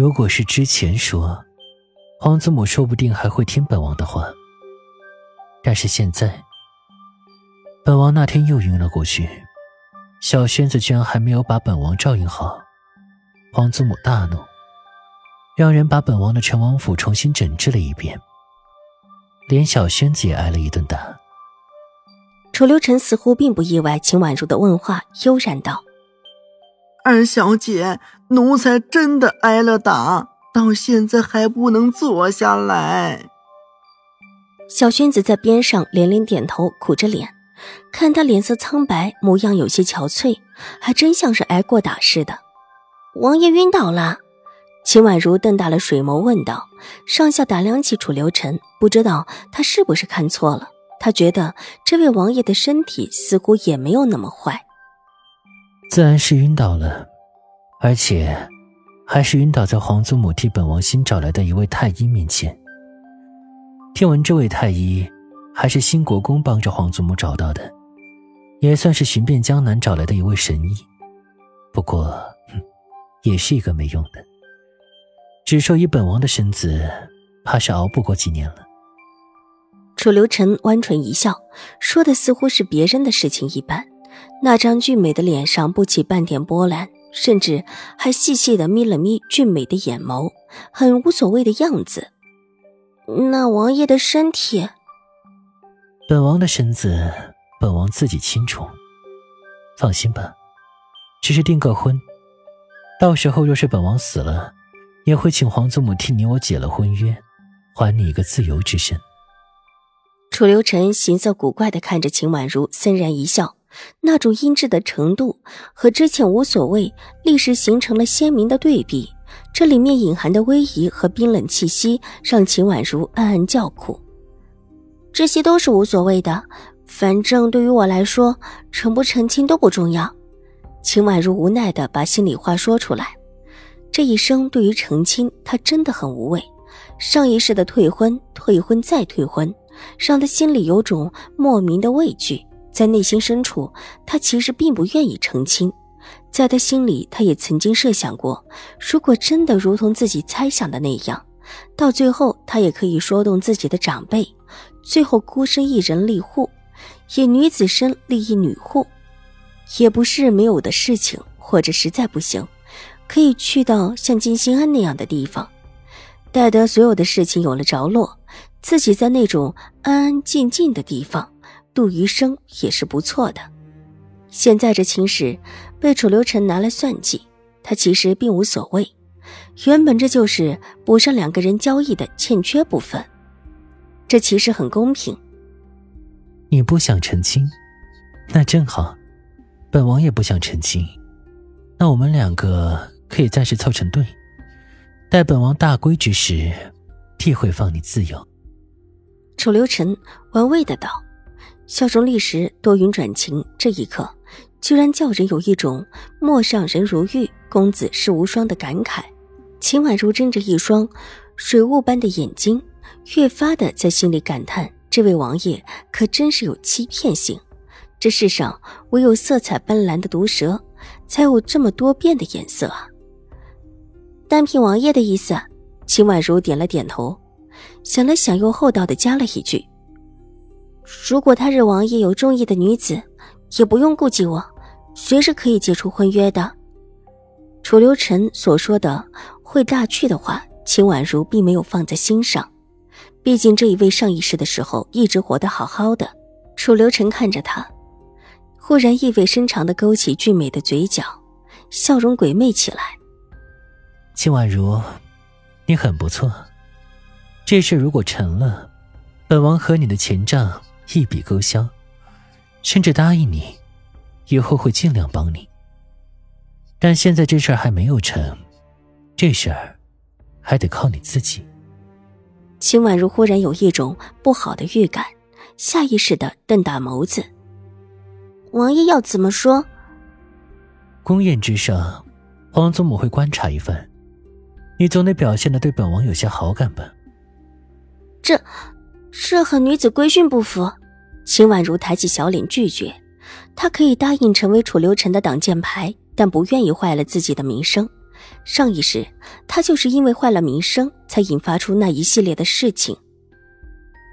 如果是之前说，皇祖母说不定还会听本王的话。但是现在，本王那天又晕了过去，小轩子居然还没有把本王照应好，皇祖母大怒，让人把本王的陈王府重新整治了一遍，连小轩子也挨了一顿打。楚留臣似乎并不意外秦婉如的问话，悠然道。二小姐，奴才真的挨了打，到现在还不能坐下来。小轩子在边上连连点头，苦着脸，看他脸色苍白，模样有些憔悴，还真像是挨过打似的。王爷晕倒了。秦婉如瞪大了水眸问道，上下打量起楚留臣，不知道他是不是看错了。他觉得这位王爷的身体似乎也没有那么坏。自然是晕倒了，而且还是晕倒在皇祖母替本王新找来的一位太医面前。听闻这位太医还是新国公帮着皇祖母找到的，也算是寻遍江南找来的一位神医。不过，也是一个没用的。只说以本王的身子，怕是熬不过几年了。楚留臣弯唇一笑，说的似乎是别人的事情一般。那张俊美的脸上不起半点波澜，甚至还细细的眯了眯俊美的眼眸，很无所谓的样子。那王爷的身体，本王的身子，本王自己清楚。放心吧，只是订个婚，到时候若是本王死了，也会请皇祖母替你我解了婚约，还你一个自由之身。楚留臣形色古怪的看着秦婉如，森然一笑。那种阴质的程度和之前无所谓立时形成了鲜明的对比，这里面隐含的威仪和冰冷气息让秦婉如暗暗叫苦。这些都是无所谓的，反正对于我来说，成不成亲都不重要。秦婉如无奈的把心里话说出来。这一生对于成亲，她真的很无畏。上一世的退婚、退婚再退婚，让她心里有种莫名的畏惧。在内心深处，他其实并不愿意成亲。在他心里，他也曾经设想过，如果真的如同自己猜想的那样，到最后他也可以说动自己的长辈，最后孤身一人立户，以女子身立一女户，也不是没有的事情。或者实在不行，可以去到像金星安那样的地方，待得所有的事情有了着落，自己在那种安安静静的地方。度余生也是不错的。现在这情史被楚留臣拿来算计，他其实并无所谓。原本这就是补上两个人交易的欠缺部分，这其实很公平。你不想成亲，那正好，本王也不想成亲，那我们两个可以暂时凑成对，待本王大归之时，必会放你自由。楚留臣玩味的道。笑容立时多云转晴，这一刻居然叫人有一种“陌上人如玉，公子世无双”的感慨。秦婉如睁着一双水雾般的眼睛，越发的在心里感叹：这位王爷可真是有欺骗性。这世上唯有色彩斑斓的毒蛇，才有这么多变的颜色啊！单凭王爷的意思，秦婉如点了点头，想了想，又厚道的加了一句。如果他日王爷有中意的女子，也不用顾忌我，随时可以解除婚约的。楚留臣所说的会大去的话，秦婉如并没有放在心上。毕竟这一位上一世的时候一直活得好好的。楚留臣看着他，忽然意味深长的勾起俊美的嘴角，笑容鬼魅起来。秦婉如，你很不错。这事如果成了，本王和你的前账。一笔勾销，甚至答应你，以后会尽量帮你。但现在这事儿还没有成，这事儿还得靠你自己。秦婉如忽然有一种不好的预感，下意识的瞪大眸子。王爷要怎么说？宫宴之上，皇祖母会观察一番，你总得表现的对本王有些好感吧？这，这和女子规训不符。秦婉如抬起小脸拒绝，她可以答应成为楚留臣的挡箭牌，但不愿意坏了自己的名声。上一世，她就是因为坏了名声，才引发出那一系列的事情。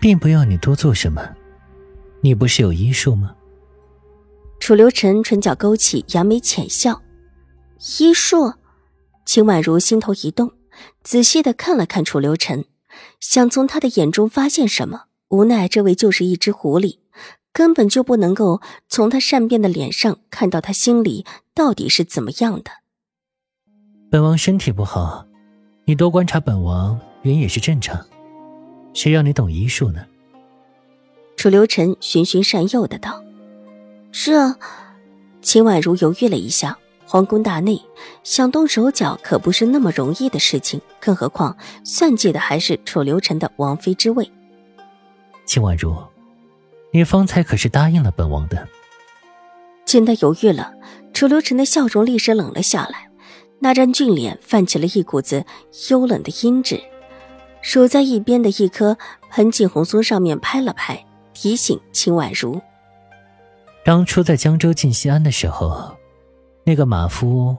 并不要你多做什么，你不是有医术吗？楚留臣唇角勾起，扬眉浅笑。医术，秦婉如心头一动，仔细的看了看楚留臣，想从他的眼中发现什么。无奈这位就是一只狐狸，根本就不能够从他善变的脸上看到他心里到底是怎么样的。本王身体不好，你多观察本王人也是正常。谁让你懂医术呢？楚留臣循循善诱的道。这，秦婉如犹豫了一下。皇宫大内，想动手脚可不是那么容易的事情，更何况算计的还是楚留臣的王妃之位。秦婉如，你方才可是答应了本王的？见他犹豫了，楚留臣的笑容立时冷了下来，那张俊脸泛起了一股子幽冷的阴鸷，手在一边的一棵盆景红松上面拍了拍，提醒秦婉如。当初在江州进西安的时候，那个马夫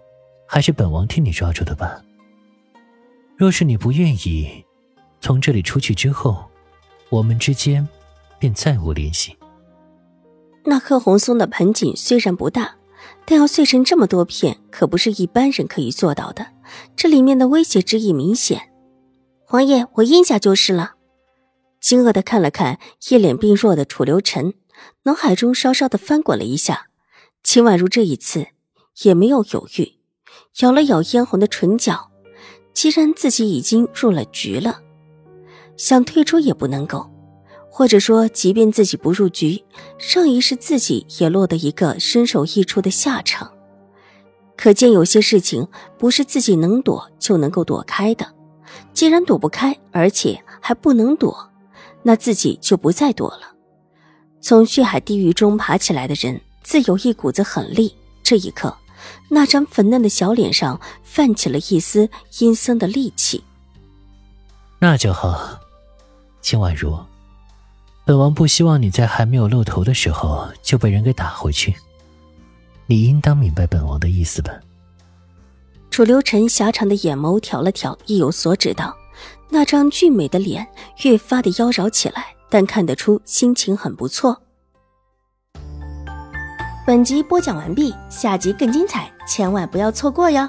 还是本王替你抓住的吧？若是你不愿意，从这里出去之后，我们之间便再无联系。那棵红松的盆景虽然不大，但要碎成这么多片，可不是一般人可以做到的。这里面的威胁之意明显。王爷，我应下就是了。惊愕的看了看一脸病弱的楚留臣。脑海中稍稍的翻滚了一下，秦婉如这一次也没有犹豫，咬了咬嫣红的唇角。既然自己已经入了局了，想退出也不能够。或者说，即便自己不入局，上一世自己也落得一个身首异处的下场。可见有些事情不是自己能躲就能够躲开的。既然躲不开，而且还不能躲，那自己就不再躲了。从血海地狱中爬起来的人，自有一股子狠力。这一刻，那张粉嫩的小脸上泛起了一丝阴森的戾气。那就好，秦婉如，本王不希望你在还没有露头的时候就被人给打回去。你应当明白本王的意思吧？楚留臣狭长的眼眸挑了挑，意有所指道：“那张俊美的脸越发的妖娆起来。”但看得出心情很不错。本集播讲完毕，下集更精彩，千万不要错过哟。